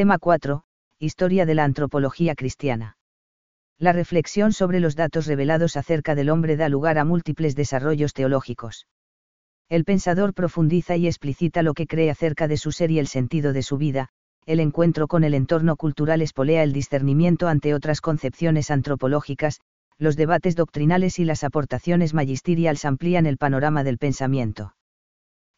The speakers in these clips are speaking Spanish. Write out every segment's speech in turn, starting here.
Tema 4. Historia de la antropología cristiana. La reflexión sobre los datos revelados acerca del hombre da lugar a múltiples desarrollos teológicos. El pensador profundiza y explicita lo que cree acerca de su ser y el sentido de su vida, el encuentro con el entorno cultural espolea el discernimiento ante otras concepciones antropológicas, los debates doctrinales y las aportaciones magisteriales amplían el panorama del pensamiento.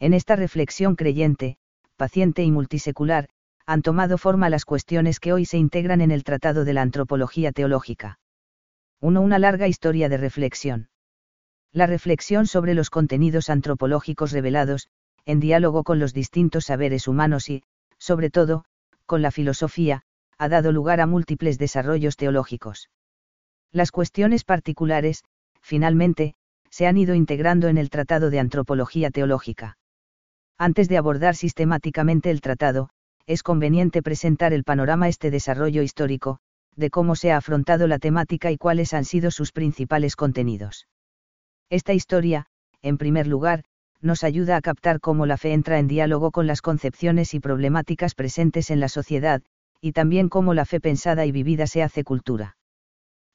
En esta reflexión creyente, paciente y multisecular, han tomado forma las cuestiones que hoy se integran en el Tratado de la Antropología Teológica. 1. Una larga historia de reflexión. La reflexión sobre los contenidos antropológicos revelados, en diálogo con los distintos saberes humanos y, sobre todo, con la filosofía, ha dado lugar a múltiples desarrollos teológicos. Las cuestiones particulares, finalmente, se han ido integrando en el Tratado de Antropología Teológica. Antes de abordar sistemáticamente el tratado, es conveniente presentar el panorama este desarrollo histórico, de cómo se ha afrontado la temática y cuáles han sido sus principales contenidos. Esta historia, en primer lugar, nos ayuda a captar cómo la fe entra en diálogo con las concepciones y problemáticas presentes en la sociedad, y también cómo la fe pensada y vivida se hace cultura.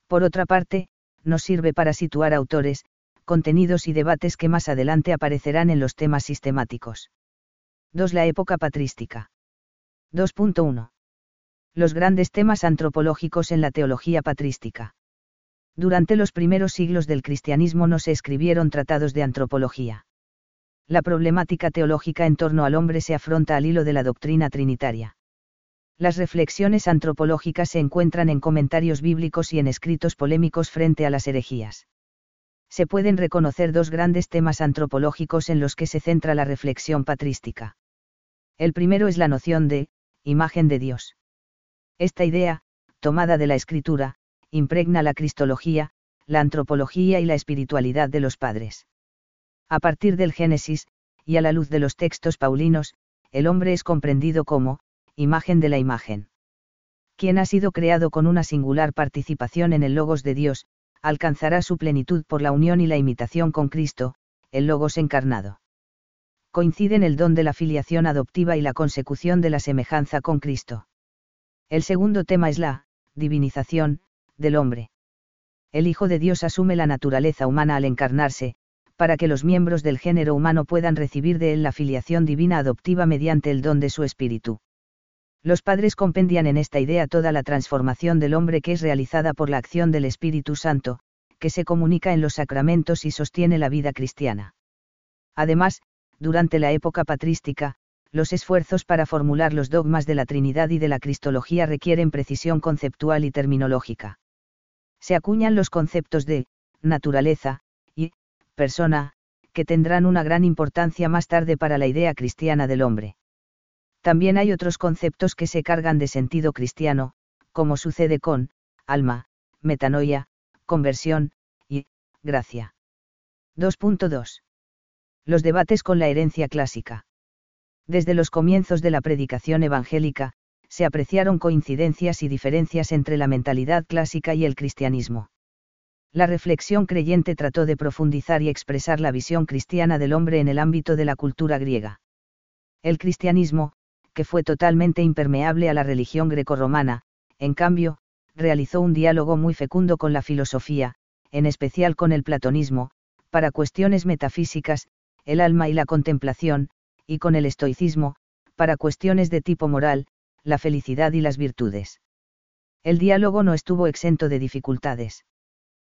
Por otra parte, nos sirve para situar autores, contenidos y debates que más adelante aparecerán en los temas sistemáticos. 2. La época patrística. 2.1. Los grandes temas antropológicos en la teología patrística. Durante los primeros siglos del cristianismo no se escribieron tratados de antropología. La problemática teológica en torno al hombre se afronta al hilo de la doctrina trinitaria. Las reflexiones antropológicas se encuentran en comentarios bíblicos y en escritos polémicos frente a las herejías. Se pueden reconocer dos grandes temas antropológicos en los que se centra la reflexión patrística. El primero es la noción de, imagen de Dios. Esta idea, tomada de la escritura, impregna la cristología, la antropología y la espiritualidad de los padres. A partir del Génesis, y a la luz de los textos paulinos, el hombre es comprendido como, imagen de la imagen. Quien ha sido creado con una singular participación en el Logos de Dios, alcanzará su plenitud por la unión y la imitación con Cristo, el Logos encarnado. Coinciden el don de la filiación adoptiva y la consecución de la semejanza con Cristo. El segundo tema es la, divinización, del hombre. El Hijo de Dios asume la naturaleza humana al encarnarse, para que los miembros del género humano puedan recibir de él la filiación divina adoptiva mediante el don de su espíritu. Los padres compendian en esta idea toda la transformación del hombre que es realizada por la acción del Espíritu Santo, que se comunica en los sacramentos y sostiene la vida cristiana. Además, durante la época patrística, los esfuerzos para formular los dogmas de la Trinidad y de la Cristología requieren precisión conceptual y terminológica se acuñan los conceptos de naturaleza y persona, que tendrán una gran importancia más tarde para la idea cristiana del hombre. También hay otros conceptos que se cargan de sentido cristiano, como sucede con alma, metanoia, conversión y gracia. 2.2. Los debates con la herencia clásica. Desde los comienzos de la predicación evangélica, se apreciaron coincidencias y diferencias entre la mentalidad clásica y el cristianismo. La reflexión creyente trató de profundizar y expresar la visión cristiana del hombre en el ámbito de la cultura griega. El cristianismo, que fue totalmente impermeable a la religión grecorromana, en cambio, realizó un diálogo muy fecundo con la filosofía, en especial con el platonismo, para cuestiones metafísicas, el alma y la contemplación, y con el estoicismo, para cuestiones de tipo moral, la felicidad y las virtudes. El diálogo no estuvo exento de dificultades.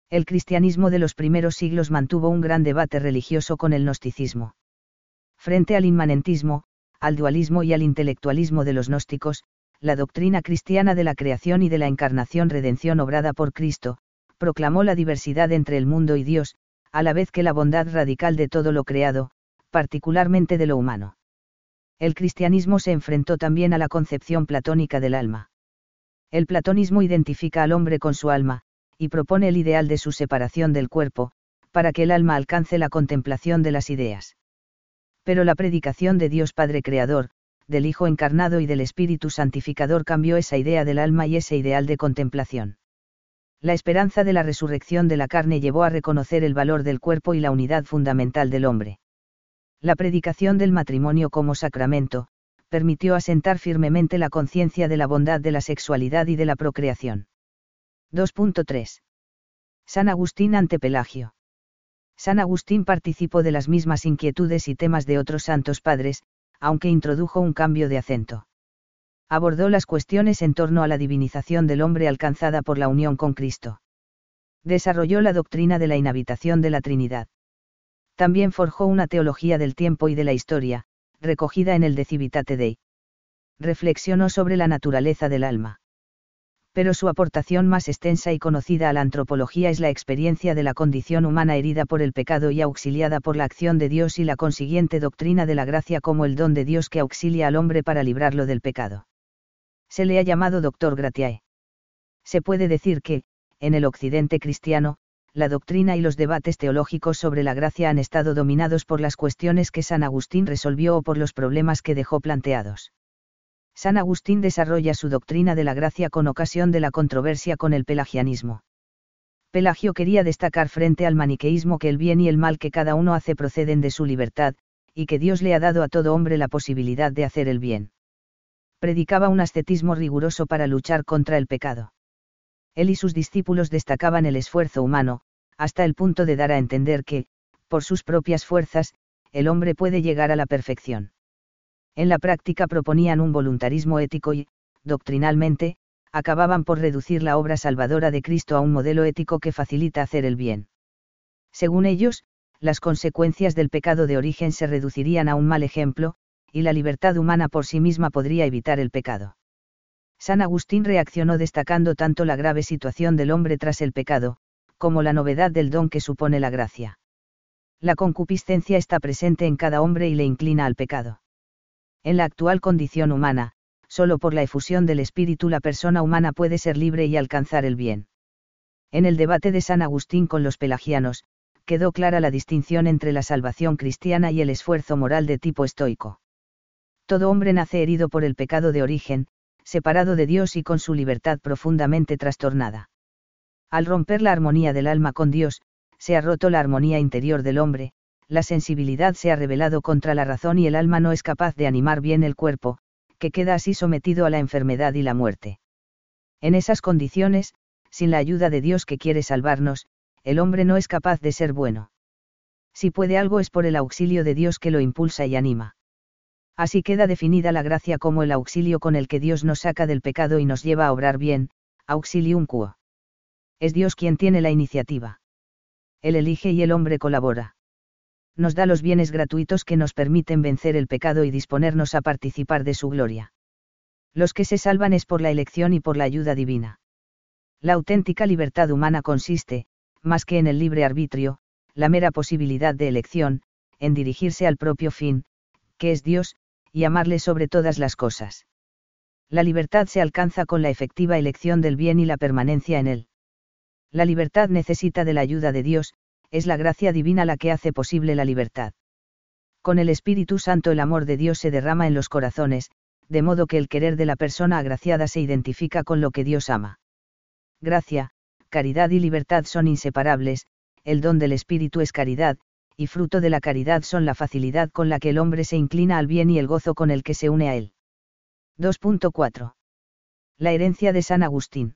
El cristianismo de los primeros siglos mantuvo un gran debate religioso con el gnosticismo. Frente al inmanentismo, al dualismo y al intelectualismo de los gnósticos, la doctrina cristiana de la creación y de la encarnación redención obrada por Cristo, proclamó la diversidad entre el mundo y Dios, a la vez que la bondad radical de todo lo creado, particularmente de lo humano el cristianismo se enfrentó también a la concepción platónica del alma. El platonismo identifica al hombre con su alma, y propone el ideal de su separación del cuerpo, para que el alma alcance la contemplación de las ideas. Pero la predicación de Dios Padre Creador, del Hijo encarnado y del Espíritu Santificador cambió esa idea del alma y ese ideal de contemplación. La esperanza de la resurrección de la carne llevó a reconocer el valor del cuerpo y la unidad fundamental del hombre. La predicación del matrimonio como sacramento, permitió asentar firmemente la conciencia de la bondad de la sexualidad y de la procreación. 2.3. San Agustín ante Pelagio. San Agustín participó de las mismas inquietudes y temas de otros santos padres, aunque introdujo un cambio de acento. Abordó las cuestiones en torno a la divinización del hombre alcanzada por la unión con Cristo. Desarrolló la doctrina de la inhabitación de la Trinidad. También forjó una teología del tiempo y de la historia, recogida en el De Civitate Dei. Reflexionó sobre la naturaleza del alma pero su aportación más extensa y conocida a la antropología es la experiencia de la condición humana herida por el pecado y auxiliada por la acción de Dios y la consiguiente doctrina de la gracia como el don de Dios que auxilia al hombre para librarlo del pecado. Se le ha llamado doctor gratiae. Se puede decir que, en el occidente cristiano, la doctrina y los debates teológicos sobre la gracia han estado dominados por las cuestiones que San Agustín resolvió o por los problemas que dejó planteados. San Agustín desarrolla su doctrina de la gracia con ocasión de la controversia con el pelagianismo. Pelagio quería destacar frente al maniqueísmo que el bien y el mal que cada uno hace proceden de su libertad, y que Dios le ha dado a todo hombre la posibilidad de hacer el bien. Predicaba un ascetismo riguroso para luchar contra el pecado. Él y sus discípulos destacaban el esfuerzo humano, hasta el punto de dar a entender que, por sus propias fuerzas, el hombre puede llegar a la perfección en la práctica proponían un voluntarismo ético y, doctrinalmente, acababan por reducir la obra salvadora de Cristo a un modelo ético que facilita hacer el bien. Según ellos, las consecuencias del pecado de origen se reducirían a un mal ejemplo, y la libertad humana por sí misma podría evitar el pecado. San Agustín reaccionó destacando tanto la grave situación del hombre tras el pecado, como la novedad del don que supone la gracia. La concupiscencia está presente en cada hombre y le inclina al pecado. En la actual condición humana, solo por la efusión del espíritu la persona humana puede ser libre y alcanzar el bien. En el debate de San Agustín con los pelagianos, quedó clara la distinción entre la salvación cristiana y el esfuerzo moral de tipo estoico. Todo hombre nace herido por el pecado de origen, separado de Dios y con su libertad profundamente trastornada. Al romper la armonía del alma con Dios, se ha roto la armonía interior del hombre, la sensibilidad se ha rebelado contra la razón y el alma no es capaz de animar bien el cuerpo, que queda así sometido a la enfermedad y la muerte. En esas condiciones, sin la ayuda de Dios que quiere salvarnos, el hombre no es capaz de ser bueno. Si puede algo es por el auxilio de Dios que lo impulsa y anima. Así queda definida la gracia como el auxilio con el que Dios nos saca del pecado y nos lleva a obrar bien, auxilium quo. Es Dios quien tiene la iniciativa. Él elige y el hombre colabora nos da los bienes gratuitos que nos permiten vencer el pecado y disponernos a participar de su gloria. Los que se salvan es por la elección y por la ayuda divina. La auténtica libertad humana consiste, más que en el libre arbitrio, la mera posibilidad de elección, en dirigirse al propio fin, que es Dios, y amarle sobre todas las cosas. La libertad se alcanza con la efectiva elección del bien y la permanencia en él. La libertad necesita de la ayuda de Dios, es la gracia divina la que hace posible la libertad. Con el Espíritu Santo el amor de Dios se derrama en los corazones, de modo que el querer de la persona agraciada se identifica con lo que Dios ama. Gracia, caridad y libertad son inseparables, el don del Espíritu es caridad, y fruto de la caridad son la facilidad con la que el hombre se inclina al bien y el gozo con el que se une a él. 2.4. La herencia de San Agustín.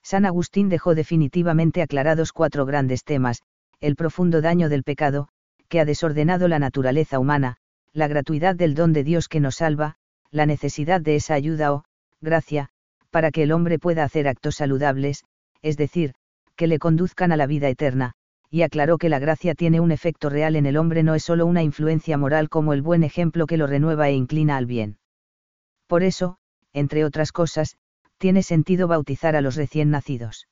San Agustín dejó definitivamente aclarados cuatro grandes temas, el profundo daño del pecado, que ha desordenado la naturaleza humana, la gratuidad del don de Dios que nos salva, la necesidad de esa ayuda o, gracia, para que el hombre pueda hacer actos saludables, es decir, que le conduzcan a la vida eterna, y aclaró que la gracia tiene un efecto real en el hombre, no es solo una influencia moral como el buen ejemplo que lo renueva e inclina al bien. Por eso, entre otras cosas, tiene sentido bautizar a los recién nacidos.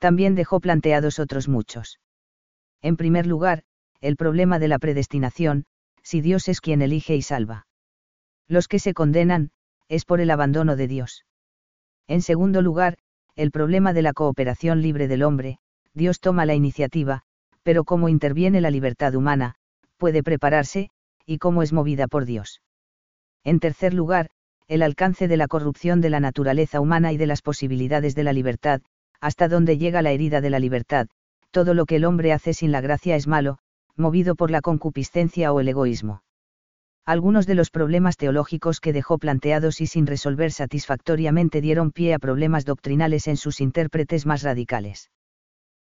También dejó planteados otros muchos. En primer lugar, el problema de la predestinación, si Dios es quien elige y salva. Los que se condenan, es por el abandono de Dios. En segundo lugar, el problema de la cooperación libre del hombre, Dios toma la iniciativa, pero cómo interviene la libertad humana, puede prepararse, y cómo es movida por Dios. En tercer lugar, el alcance de la corrupción de la naturaleza humana y de las posibilidades de la libertad, hasta dónde llega la herida de la libertad, todo lo que el hombre hace sin la gracia es malo, movido por la concupiscencia o el egoísmo. Algunos de los problemas teológicos que dejó planteados y sin resolver satisfactoriamente dieron pie a problemas doctrinales en sus intérpretes más radicales.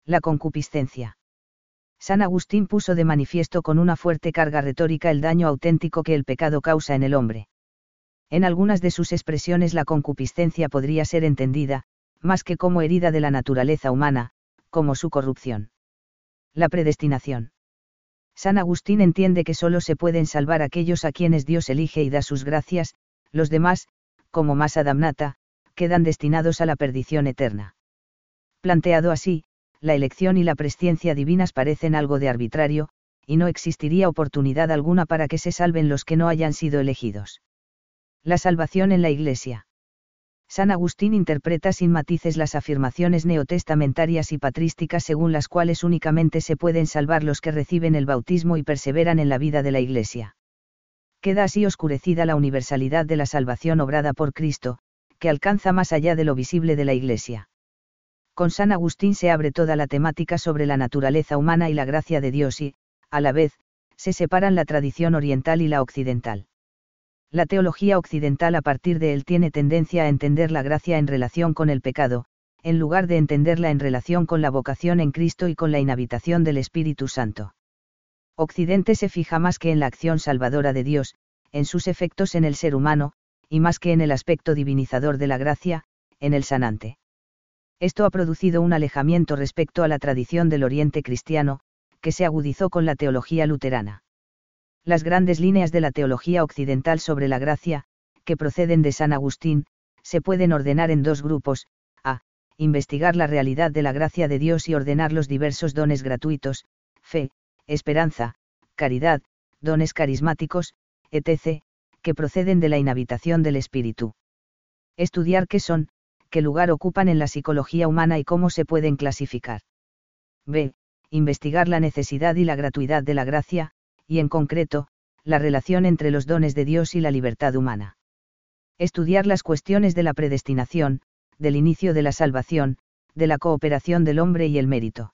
La concupiscencia. San Agustín puso de manifiesto con una fuerte carga retórica el daño auténtico que el pecado causa en el hombre. En algunas de sus expresiones la concupiscencia podría ser entendida, más que como herida de la naturaleza humana, como su corrupción. La predestinación. San Agustín entiende que solo se pueden salvar aquellos a quienes Dios elige y da sus gracias, los demás, como masa damnata, quedan destinados a la perdición eterna. Planteado así, la elección y la presciencia divinas parecen algo de arbitrario, y no existiría oportunidad alguna para que se salven los que no hayan sido elegidos. La salvación en la Iglesia. San Agustín interpreta sin matices las afirmaciones neotestamentarias y patrísticas según las cuales únicamente se pueden salvar los que reciben el bautismo y perseveran en la vida de la Iglesia. Queda así oscurecida la universalidad de la salvación obrada por Cristo, que alcanza más allá de lo visible de la Iglesia. Con San Agustín se abre toda la temática sobre la naturaleza humana y la gracia de Dios y, a la vez, se separan la tradición oriental y la occidental. La teología occidental a partir de él tiene tendencia a entender la gracia en relación con el pecado, en lugar de entenderla en relación con la vocación en Cristo y con la inhabitación del Espíritu Santo. Occidente se fija más que en la acción salvadora de Dios, en sus efectos en el ser humano, y más que en el aspecto divinizador de la gracia, en el sanante. Esto ha producido un alejamiento respecto a la tradición del Oriente cristiano, que se agudizó con la teología luterana. Las grandes líneas de la teología occidental sobre la gracia, que proceden de San Agustín, se pueden ordenar en dos grupos, a. Investigar la realidad de la gracia de Dios y ordenar los diversos dones gratuitos, fe, esperanza, caridad, dones carismáticos, etc., que proceden de la inhabitación del Espíritu. Estudiar qué son, qué lugar ocupan en la psicología humana y cómo se pueden clasificar. B. Investigar la necesidad y la gratuidad de la gracia, y en concreto, la relación entre los dones de Dios y la libertad humana. Estudiar las cuestiones de la predestinación, del inicio de la salvación, de la cooperación del hombre y el mérito.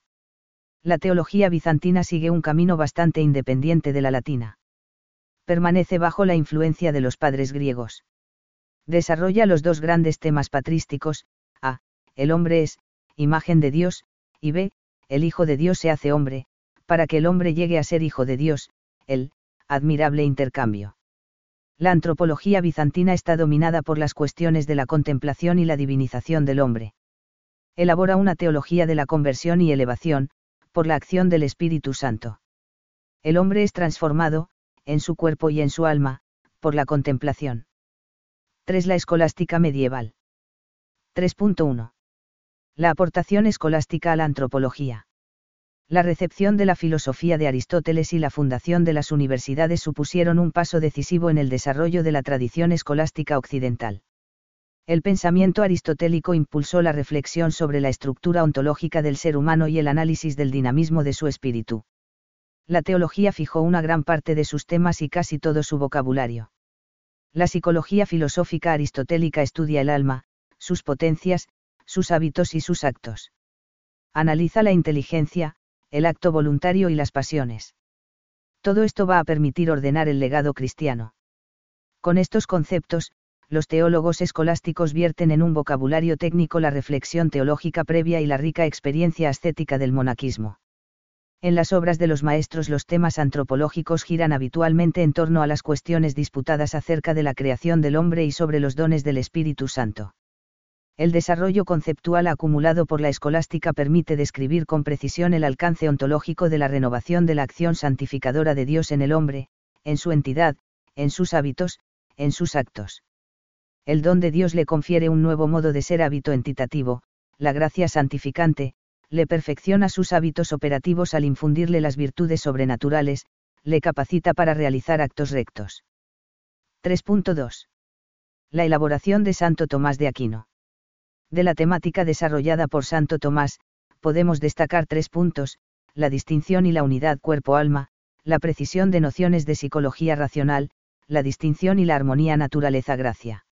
La teología bizantina sigue un camino bastante independiente de la latina. Permanece bajo la influencia de los padres griegos desarrolla los dos grandes temas patrísticos, a. El hombre es, imagen de Dios, y b. El Hijo de Dios se hace hombre, para que el hombre llegue a ser Hijo de Dios, el, admirable intercambio. La antropología bizantina está dominada por las cuestiones de la contemplación y la divinización del hombre. Elabora una teología de la conversión y elevación, por la acción del Espíritu Santo. El hombre es transformado, en su cuerpo y en su alma, por la contemplación. 3. La escolástica medieval. 3.1. La aportación escolástica a la antropología. La recepción de la filosofía de Aristóteles y la fundación de las universidades supusieron un paso decisivo en el desarrollo de la tradición escolástica occidental. El pensamiento aristotélico impulsó la reflexión sobre la estructura ontológica del ser humano y el análisis del dinamismo de su espíritu. La teología fijó una gran parte de sus temas y casi todo su vocabulario. La psicología filosófica aristotélica estudia el alma, sus potencias, sus hábitos y sus actos. Analiza la inteligencia, el acto voluntario y las pasiones. Todo esto va a permitir ordenar el legado cristiano. Con estos conceptos, los teólogos escolásticos vierten en un vocabulario técnico la reflexión teológica previa y la rica experiencia ascética del monaquismo. En las obras de los maestros los temas antropológicos giran habitualmente en torno a las cuestiones disputadas acerca de la creación del hombre y sobre los dones del Espíritu Santo. El desarrollo conceptual acumulado por la escolástica permite describir con precisión el alcance ontológico de la renovación de la acción santificadora de Dios en el hombre, en su entidad, en sus hábitos, en sus actos. El don de Dios le confiere un nuevo modo de ser hábito entitativo, la gracia santificante, le perfecciona sus hábitos operativos al infundirle las virtudes sobrenaturales, le capacita para realizar actos rectos. 3.2. La elaboración de Santo Tomás de Aquino. De la temática desarrollada por Santo Tomás, podemos destacar tres puntos, la distinción y la unidad cuerpo-alma, la precisión de nociones de psicología racional, la distinción y la armonía naturaleza-gracia.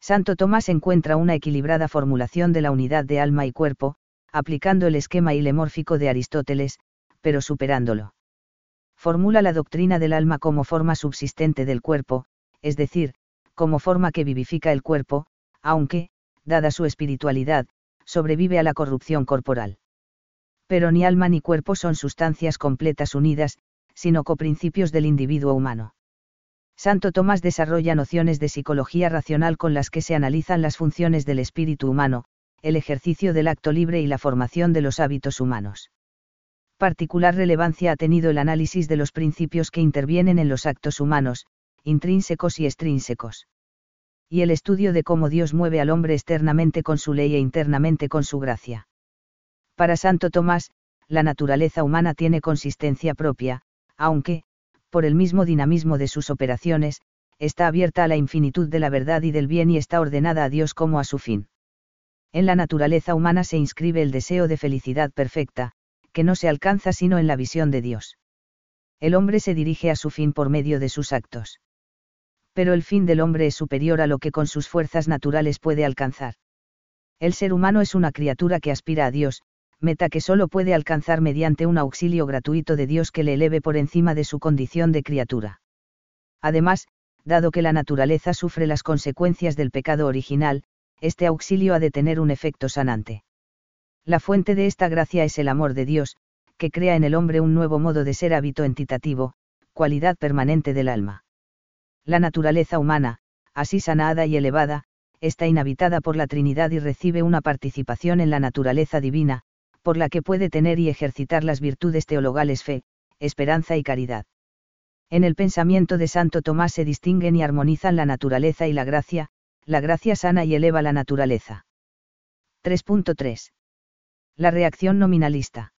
Santo Tomás encuentra una equilibrada formulación de la unidad de alma y cuerpo, aplicando el esquema ilemórfico de Aristóteles, pero superándolo. Formula la doctrina del alma como forma subsistente del cuerpo, es decir, como forma que vivifica el cuerpo, aunque, dada su espiritualidad, sobrevive a la corrupción corporal. Pero ni alma ni cuerpo son sustancias completas unidas, sino coprincipios del individuo humano. Santo Tomás desarrolla nociones de psicología racional con las que se analizan las funciones del espíritu humano, el ejercicio del acto libre y la formación de los hábitos humanos. Particular relevancia ha tenido el análisis de los principios que intervienen en los actos humanos, intrínsecos y extrínsecos. Y el estudio de cómo Dios mueve al hombre externamente con su ley e internamente con su gracia. Para Santo Tomás, la naturaleza humana tiene consistencia propia, aunque, por el mismo dinamismo de sus operaciones, está abierta a la infinitud de la verdad y del bien y está ordenada a Dios como a su fin. En la naturaleza humana se inscribe el deseo de felicidad perfecta, que no se alcanza sino en la visión de Dios. El hombre se dirige a su fin por medio de sus actos. Pero el fin del hombre es superior a lo que con sus fuerzas naturales puede alcanzar. El ser humano es una criatura que aspira a Dios, meta que solo puede alcanzar mediante un auxilio gratuito de Dios que le eleve por encima de su condición de criatura. Además, dado que la naturaleza sufre las consecuencias del pecado original, este auxilio ha de tener un efecto sanante. La fuente de esta gracia es el amor de Dios, que crea en el hombre un nuevo modo de ser hábito entitativo, cualidad permanente del alma. La naturaleza humana, así sanada y elevada, está inhabitada por la Trinidad y recibe una participación en la naturaleza divina, por la que puede tener y ejercitar las virtudes teologales fe, esperanza y caridad. En el pensamiento de Santo Tomás se distinguen y armonizan la naturaleza y la gracia, la gracia sana y eleva la naturaleza. 3.3. La reacción nominalista.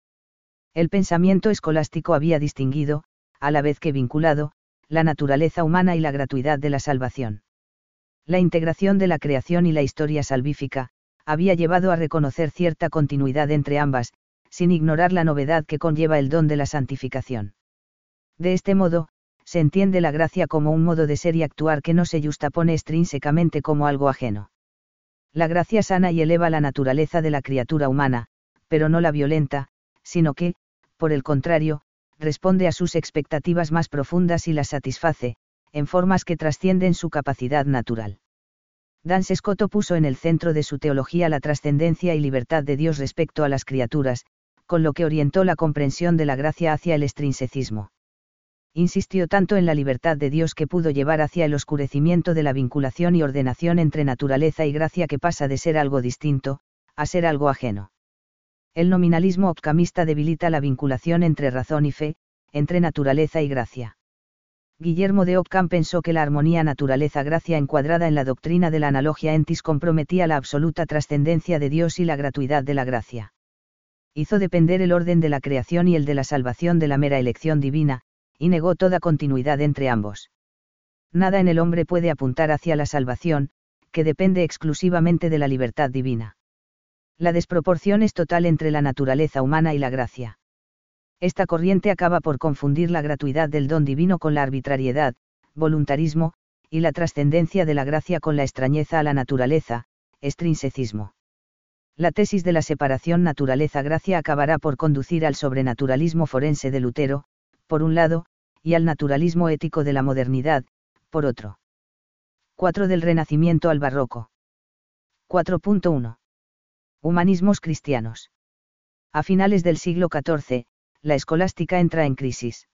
El pensamiento escolástico había distinguido, a la vez que vinculado, la naturaleza humana y la gratuidad de la salvación. La integración de la creación y la historia salvífica, había llevado a reconocer cierta continuidad entre ambas, sin ignorar la novedad que conlleva el don de la santificación. De este modo, se entiende la gracia como un modo de ser y actuar que no se justapone extrínsecamente como algo ajeno. La gracia sana y eleva la naturaleza de la criatura humana, pero no la violenta, sino que, por el contrario, responde a sus expectativas más profundas y las satisface, en formas que trascienden su capacidad natural. Dan Scotto puso en el centro de su teología la trascendencia y libertad de Dios respecto a las criaturas, con lo que orientó la comprensión de la gracia hacia el extrinsecismo. Insistió tanto en la libertad de Dios que pudo llevar hacia el oscurecimiento de la vinculación y ordenación entre naturaleza y gracia que pasa de ser algo distinto, a ser algo ajeno. El nominalismo opcamista debilita la vinculación entre razón y fe, entre naturaleza y gracia. Guillermo de Ockham pensó que la armonía naturaleza-gracia encuadrada en la doctrina de la analogia entis comprometía la absoluta trascendencia de Dios y la gratuidad de la gracia. Hizo depender el orden de la creación y el de la salvación de la mera elección divina, y negó toda continuidad entre ambos. Nada en el hombre puede apuntar hacia la salvación, que depende exclusivamente de la libertad divina. La desproporción es total entre la naturaleza humana y la gracia. Esta corriente acaba por confundir la gratuidad del don divino con la arbitrariedad, voluntarismo, y la trascendencia de la gracia con la extrañeza a la naturaleza, estrinsecismo. La tesis de la separación naturaleza-gracia acabará por conducir al sobrenaturalismo forense de Lutero, por un lado, y al naturalismo ético de la modernidad, por otro. 4 del Renacimiento al Barroco. 4.1. Humanismos cristianos. A finales del siglo XIV, la escolástica entra en crisis.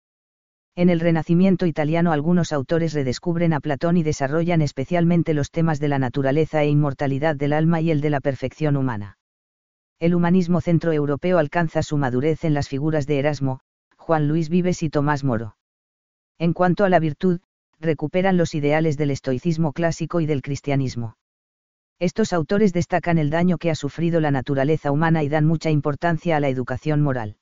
En el Renacimiento italiano algunos autores redescubren a Platón y desarrollan especialmente los temas de la naturaleza e inmortalidad del alma y el de la perfección humana. El humanismo centroeuropeo alcanza su madurez en las figuras de Erasmo, Juan Luis Vives y Tomás Moro. En cuanto a la virtud, recuperan los ideales del estoicismo clásico y del cristianismo. Estos autores destacan el daño que ha sufrido la naturaleza humana y dan mucha importancia a la educación moral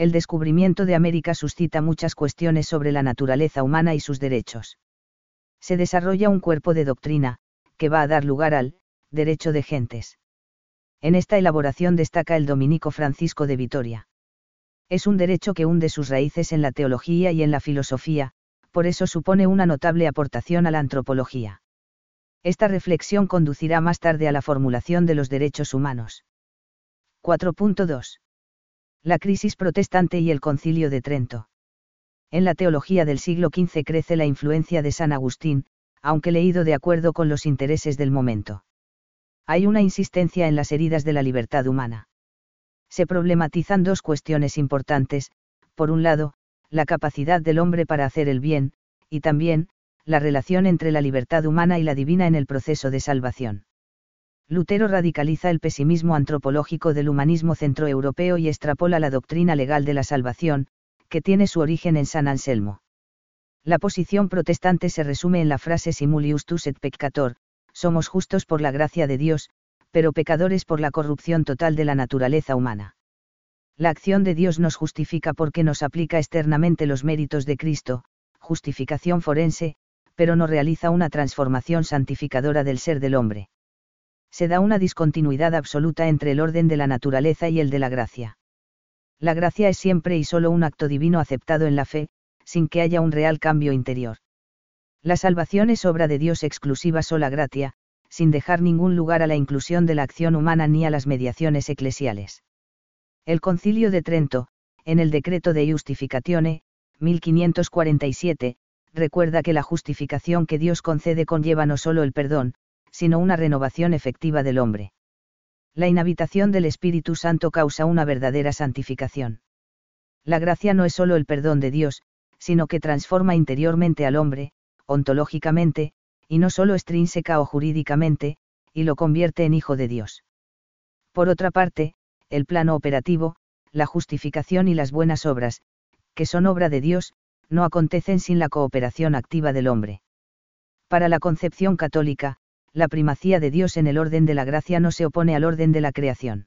el descubrimiento de América suscita muchas cuestiones sobre la naturaleza humana y sus derechos. Se desarrolla un cuerpo de doctrina, que va a dar lugar al, derecho de gentes. En esta elaboración destaca el dominico Francisco de Vitoria. Es un derecho que hunde sus raíces en la teología y en la filosofía, por eso supone una notable aportación a la antropología. Esta reflexión conducirá más tarde a la formulación de los derechos humanos. 4.2 la crisis protestante y el concilio de Trento. En la teología del siglo XV crece la influencia de San Agustín, aunque leído de acuerdo con los intereses del momento. Hay una insistencia en las heridas de la libertad humana. Se problematizan dos cuestiones importantes, por un lado, la capacidad del hombre para hacer el bien, y también, la relación entre la libertad humana y la divina en el proceso de salvación. Lutero radicaliza el pesimismo antropológico del humanismo centroeuropeo y extrapola la doctrina legal de la salvación, que tiene su origen en San Anselmo. La posición protestante se resume en la frase Simulius tus et peccator, somos justos por la gracia de Dios, pero pecadores por la corrupción total de la naturaleza humana. La acción de Dios nos justifica porque nos aplica externamente los méritos de Cristo, justificación forense, pero no realiza una transformación santificadora del ser del hombre. Se da una discontinuidad absoluta entre el orden de la naturaleza y el de la gracia. La gracia es siempre y solo un acto divino aceptado en la fe, sin que haya un real cambio interior. La salvación es obra de Dios exclusiva sola gratia, sin dejar ningún lugar a la inclusión de la acción humana ni a las mediaciones eclesiales. El Concilio de Trento, en el decreto de Justificatione, 1547, recuerda que la justificación que Dios concede conlleva no solo el perdón, sino una renovación efectiva del hombre. La inhabitación del Espíritu Santo causa una verdadera santificación. La gracia no es solo el perdón de Dios, sino que transforma interiormente al hombre, ontológicamente, y no solo extrínseca o jurídicamente, y lo convierte en hijo de Dios. Por otra parte, el plano operativo, la justificación y las buenas obras, que son obra de Dios, no acontecen sin la cooperación activa del hombre. Para la concepción católica, la primacía de Dios en el orden de la gracia no se opone al orden de la creación.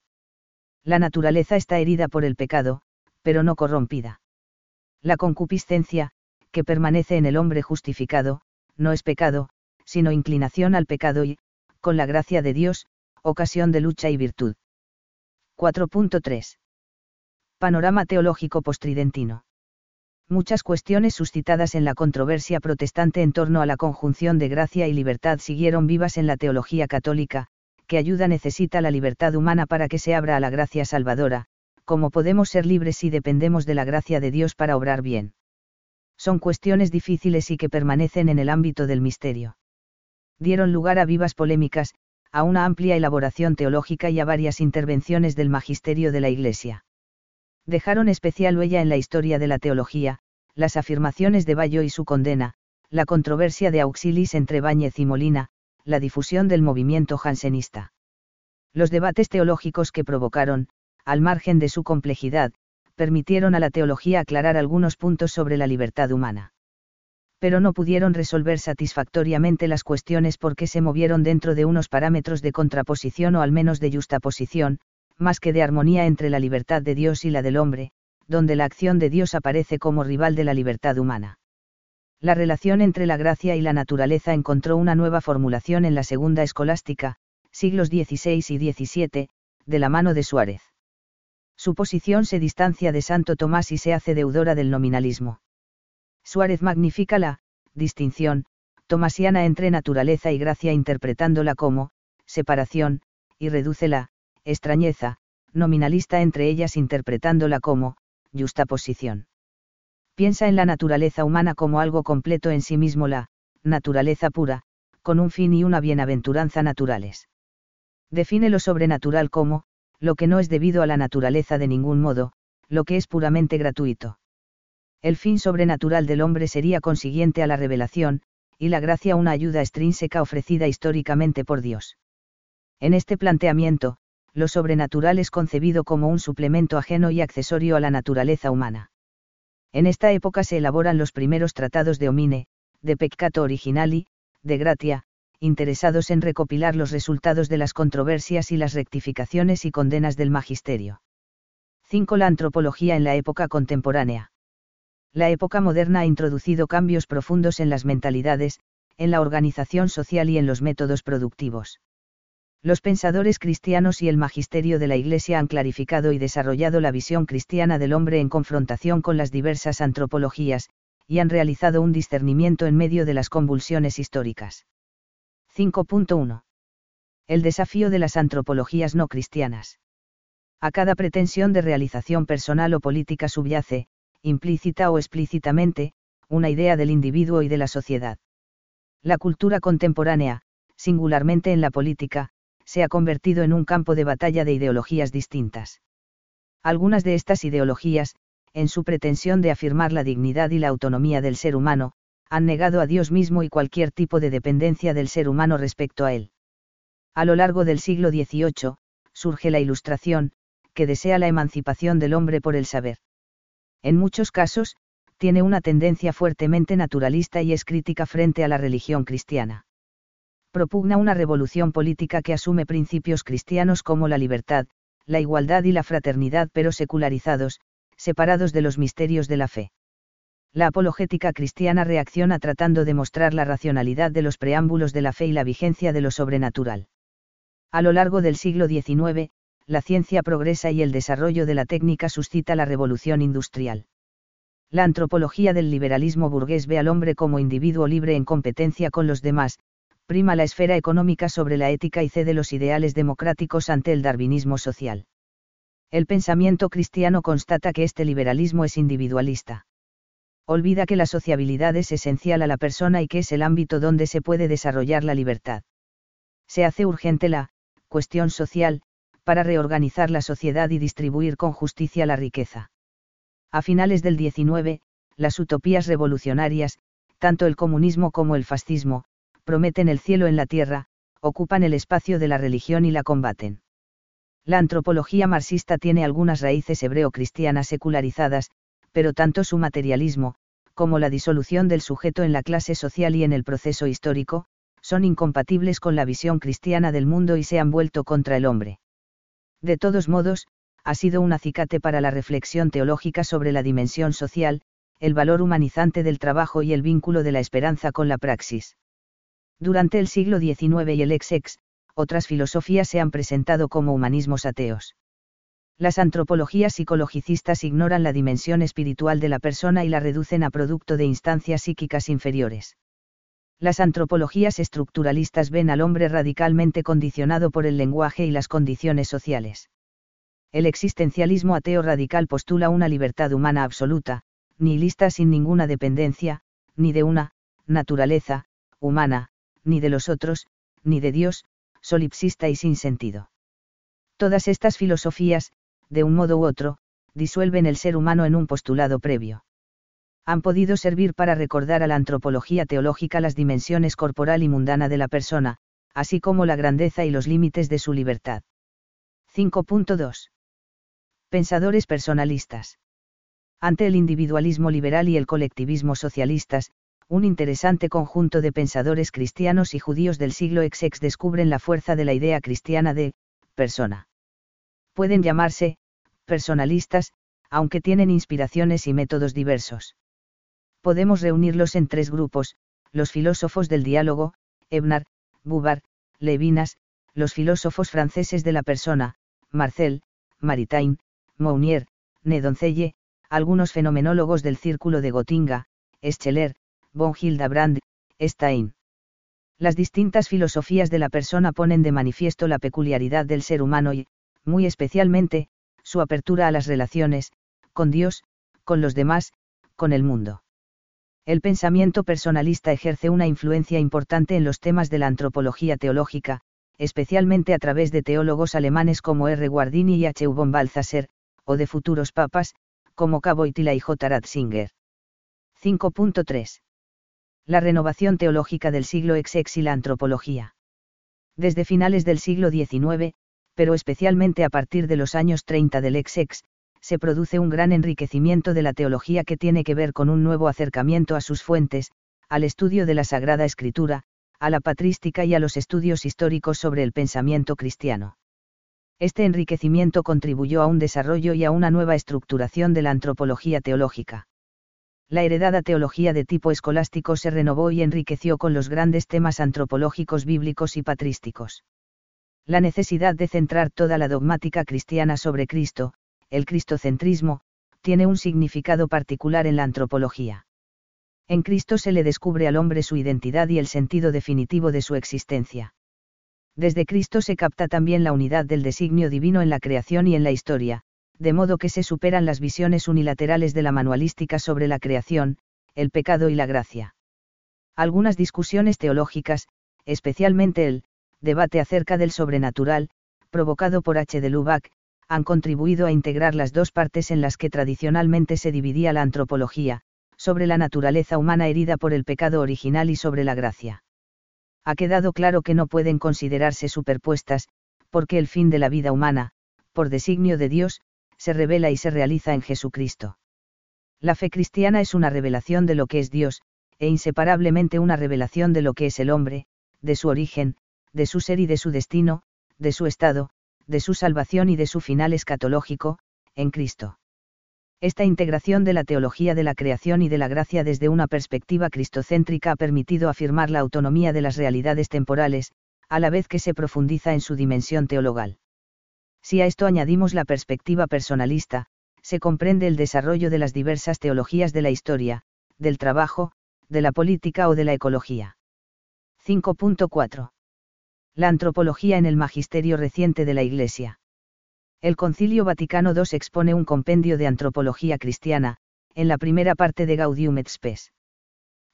La naturaleza está herida por el pecado, pero no corrompida. La concupiscencia, que permanece en el hombre justificado, no es pecado, sino inclinación al pecado y, con la gracia de Dios, ocasión de lucha y virtud. 4.3. Panorama teológico postridentino. Muchas cuestiones suscitadas en la controversia protestante en torno a la conjunción de gracia y libertad siguieron vivas en la teología católica, que ayuda necesita la libertad humana para que se abra a la gracia salvadora, como podemos ser libres si dependemos de la gracia de Dios para obrar bien. Son cuestiones difíciles y que permanecen en el ámbito del misterio dieron lugar a vivas polémicas, a una amplia elaboración teológica y a varias intervenciones del magisterio de la Iglesia. Dejaron especial huella en la historia de la teología, las afirmaciones de Bayo y su condena, la controversia de Auxilis entre Báñez y Molina, la difusión del movimiento jansenista. Los debates teológicos que provocaron, al margen de su complejidad, permitieron a la teología aclarar algunos puntos sobre la libertad humana pero no pudieron resolver satisfactoriamente las cuestiones porque se movieron dentro de unos parámetros de contraposición o al menos de justaposición, más que de armonía entre la libertad de Dios y la del hombre, donde la acción de Dios aparece como rival de la libertad humana. La relación entre la gracia y la naturaleza encontró una nueva formulación en la segunda escolástica, siglos XVI y XVII, de la mano de Suárez. Su posición se distancia de Santo Tomás y se hace deudora del nominalismo. Suárez magnifica la distinción tomasiana entre naturaleza y gracia interpretándola como separación, y reduce la extrañeza nominalista entre ellas interpretándola como justaposición. Piensa en la naturaleza humana como algo completo en sí mismo la naturaleza pura, con un fin y una bienaventuranza naturales. Define lo sobrenatural como, lo que no es debido a la naturaleza de ningún modo, lo que es puramente gratuito el fin sobrenatural del hombre sería consiguiente a la revelación, y la gracia una ayuda extrínseca ofrecida históricamente por Dios. En este planteamiento, lo sobrenatural es concebido como un suplemento ajeno y accesorio a la naturaleza humana. En esta época se elaboran los primeros tratados de Homine, de Peccato Originali, de Gratia, interesados en recopilar los resultados de las controversias y las rectificaciones y condenas del magisterio. 5. La antropología en la época contemporánea la época moderna ha introducido cambios profundos en las mentalidades, en la organización social y en los métodos productivos. Los pensadores cristianos y el magisterio de la Iglesia han clarificado y desarrollado la visión cristiana del hombre en confrontación con las diversas antropologías, y han realizado un discernimiento en medio de las convulsiones históricas. 5.1. El desafío de las antropologías no cristianas. A cada pretensión de realización personal o política subyace, implícita o explícitamente, una idea del individuo y de la sociedad. La cultura contemporánea, singularmente en la política, se ha convertido en un campo de batalla de ideologías distintas. Algunas de estas ideologías, en su pretensión de afirmar la dignidad y la autonomía del ser humano, han negado a Dios mismo y cualquier tipo de dependencia del ser humano respecto a él. A lo largo del siglo XVIII, surge la Ilustración, que desea la emancipación del hombre por el saber. En muchos casos, tiene una tendencia fuertemente naturalista y es crítica frente a la religión cristiana. Propugna una revolución política que asume principios cristianos como la libertad, la igualdad y la fraternidad pero secularizados, separados de los misterios de la fe. La apologética cristiana reacciona tratando de mostrar la racionalidad de los preámbulos de la fe y la vigencia de lo sobrenatural. A lo largo del siglo XIX, la ciencia progresa y el desarrollo de la técnica suscita la revolución industrial. La antropología del liberalismo burgués ve al hombre como individuo libre en competencia con los demás, prima la esfera económica sobre la ética y cede los ideales democráticos ante el darwinismo social. El pensamiento cristiano constata que este liberalismo es individualista. Olvida que la sociabilidad es esencial a la persona y que es el ámbito donde se puede desarrollar la libertad. Se hace urgente la cuestión social, para reorganizar la sociedad y distribuir con justicia la riqueza. A finales del 19, las utopías revolucionarias, tanto el comunismo como el fascismo, prometen el cielo en la tierra, ocupan el espacio de la religión y la combaten. La antropología marxista tiene algunas raíces hebreo-cristianas secularizadas, pero tanto su materialismo, como la disolución del sujeto en la clase social y en el proceso histórico, son incompatibles con la visión cristiana del mundo y se han vuelto contra el hombre. De todos modos, ha sido un acicate para la reflexión teológica sobre la dimensión social, el valor humanizante del trabajo y el vínculo de la esperanza con la praxis. Durante el siglo XIX y el ex-ex, otras filosofías se han presentado como humanismos ateos. Las antropologías psicologicistas ignoran la dimensión espiritual de la persona y la reducen a producto de instancias psíquicas inferiores. Las antropologías estructuralistas ven al hombre radicalmente condicionado por el lenguaje y las condiciones sociales. El existencialismo ateo radical postula una libertad humana absoluta, ni lista sin ninguna dependencia, ni de una, naturaleza, humana, ni de los otros, ni de Dios, solipsista y sin sentido. Todas estas filosofías, de un modo u otro, disuelven el ser humano en un postulado previo han podido servir para recordar a la antropología teológica las dimensiones corporal y mundana de la persona, así como la grandeza y los límites de su libertad. 5.2. Pensadores personalistas. Ante el individualismo liberal y el colectivismo socialistas, un interesante conjunto de pensadores cristianos y judíos del siglo XX descubren la fuerza de la idea cristiana de persona. Pueden llamarse personalistas, aunque tienen inspiraciones y métodos diversos podemos reunirlos en tres grupos, los filósofos del diálogo, Ebnar, Bubar, Levinas, los filósofos franceses de la persona, Marcel, Maritain, Mounier, Nedoncelle, algunos fenomenólogos del círculo de Gotinga, Scheller, von Hildebrand, Stein. Las distintas filosofías de la persona ponen de manifiesto la peculiaridad del ser humano y, muy especialmente, su apertura a las relaciones, con Dios, con los demás, con el mundo. El pensamiento personalista ejerce una influencia importante en los temas de la antropología teológica, especialmente a través de teólogos alemanes como R. Guardini y H. Von Balthasar, o de futuros papas, como Caboitila y J. Ratzinger. 5.3. La renovación teológica del siglo XX y la antropología. Desde finales del siglo XIX, pero especialmente a partir de los años 30 del XX, se produce un gran enriquecimiento de la teología que tiene que ver con un nuevo acercamiento a sus fuentes, al estudio de la Sagrada Escritura, a la patrística y a los estudios históricos sobre el pensamiento cristiano. Este enriquecimiento contribuyó a un desarrollo y a una nueva estructuración de la antropología teológica. La heredada teología de tipo escolástico se renovó y enriqueció con los grandes temas antropológicos bíblicos y patrísticos. La necesidad de centrar toda la dogmática cristiana sobre Cristo, el cristocentrismo, tiene un significado particular en la antropología. En Cristo se le descubre al hombre su identidad y el sentido definitivo de su existencia. Desde Cristo se capta también la unidad del designio divino en la creación y en la historia, de modo que se superan las visiones unilaterales de la manualística sobre la creación, el pecado y la gracia. Algunas discusiones teológicas, especialmente el debate acerca del sobrenatural, provocado por H. de Lubac, han contribuido a integrar las dos partes en las que tradicionalmente se dividía la antropología, sobre la naturaleza humana herida por el pecado original y sobre la gracia. Ha quedado claro que no pueden considerarse superpuestas, porque el fin de la vida humana, por designio de Dios, se revela y se realiza en Jesucristo. La fe cristiana es una revelación de lo que es Dios, e inseparablemente una revelación de lo que es el hombre, de su origen, de su ser y de su destino, de su estado, de su salvación y de su final escatológico, en Cristo. Esta integración de la teología de la creación y de la gracia desde una perspectiva cristocéntrica ha permitido afirmar la autonomía de las realidades temporales, a la vez que se profundiza en su dimensión teologal. Si a esto añadimos la perspectiva personalista, se comprende el desarrollo de las diversas teologías de la historia, del trabajo, de la política o de la ecología. 5.4. La antropología en el magisterio reciente de la Iglesia. El Concilio Vaticano II expone un compendio de antropología cristiana, en la primera parte de Gaudium et Spes.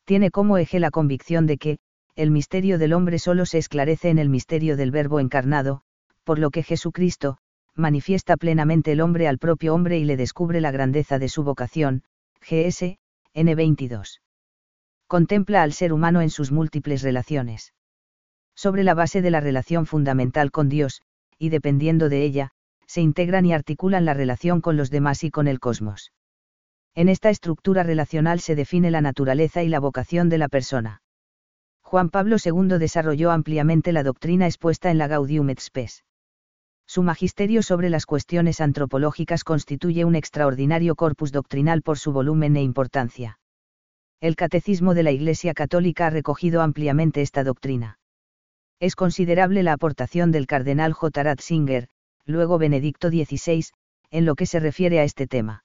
Tiene como eje la convicción de que, el misterio del hombre solo se esclarece en el misterio del Verbo encarnado, por lo que Jesucristo, manifiesta plenamente el hombre al propio hombre y le descubre la grandeza de su vocación, GS, N22. Contempla al ser humano en sus múltiples relaciones sobre la base de la relación fundamental con Dios, y dependiendo de ella, se integran y articulan la relación con los demás y con el cosmos. En esta estructura relacional se define la naturaleza y la vocación de la persona. Juan Pablo II desarrolló ampliamente la doctrina expuesta en la Gaudium et Spes. Su magisterio sobre las cuestiones antropológicas constituye un extraordinario corpus doctrinal por su volumen e importancia. El Catecismo de la Iglesia Católica ha recogido ampliamente esta doctrina. Es considerable la aportación del cardenal J. Ratzinger, luego Benedicto XVI, en lo que se refiere a este tema.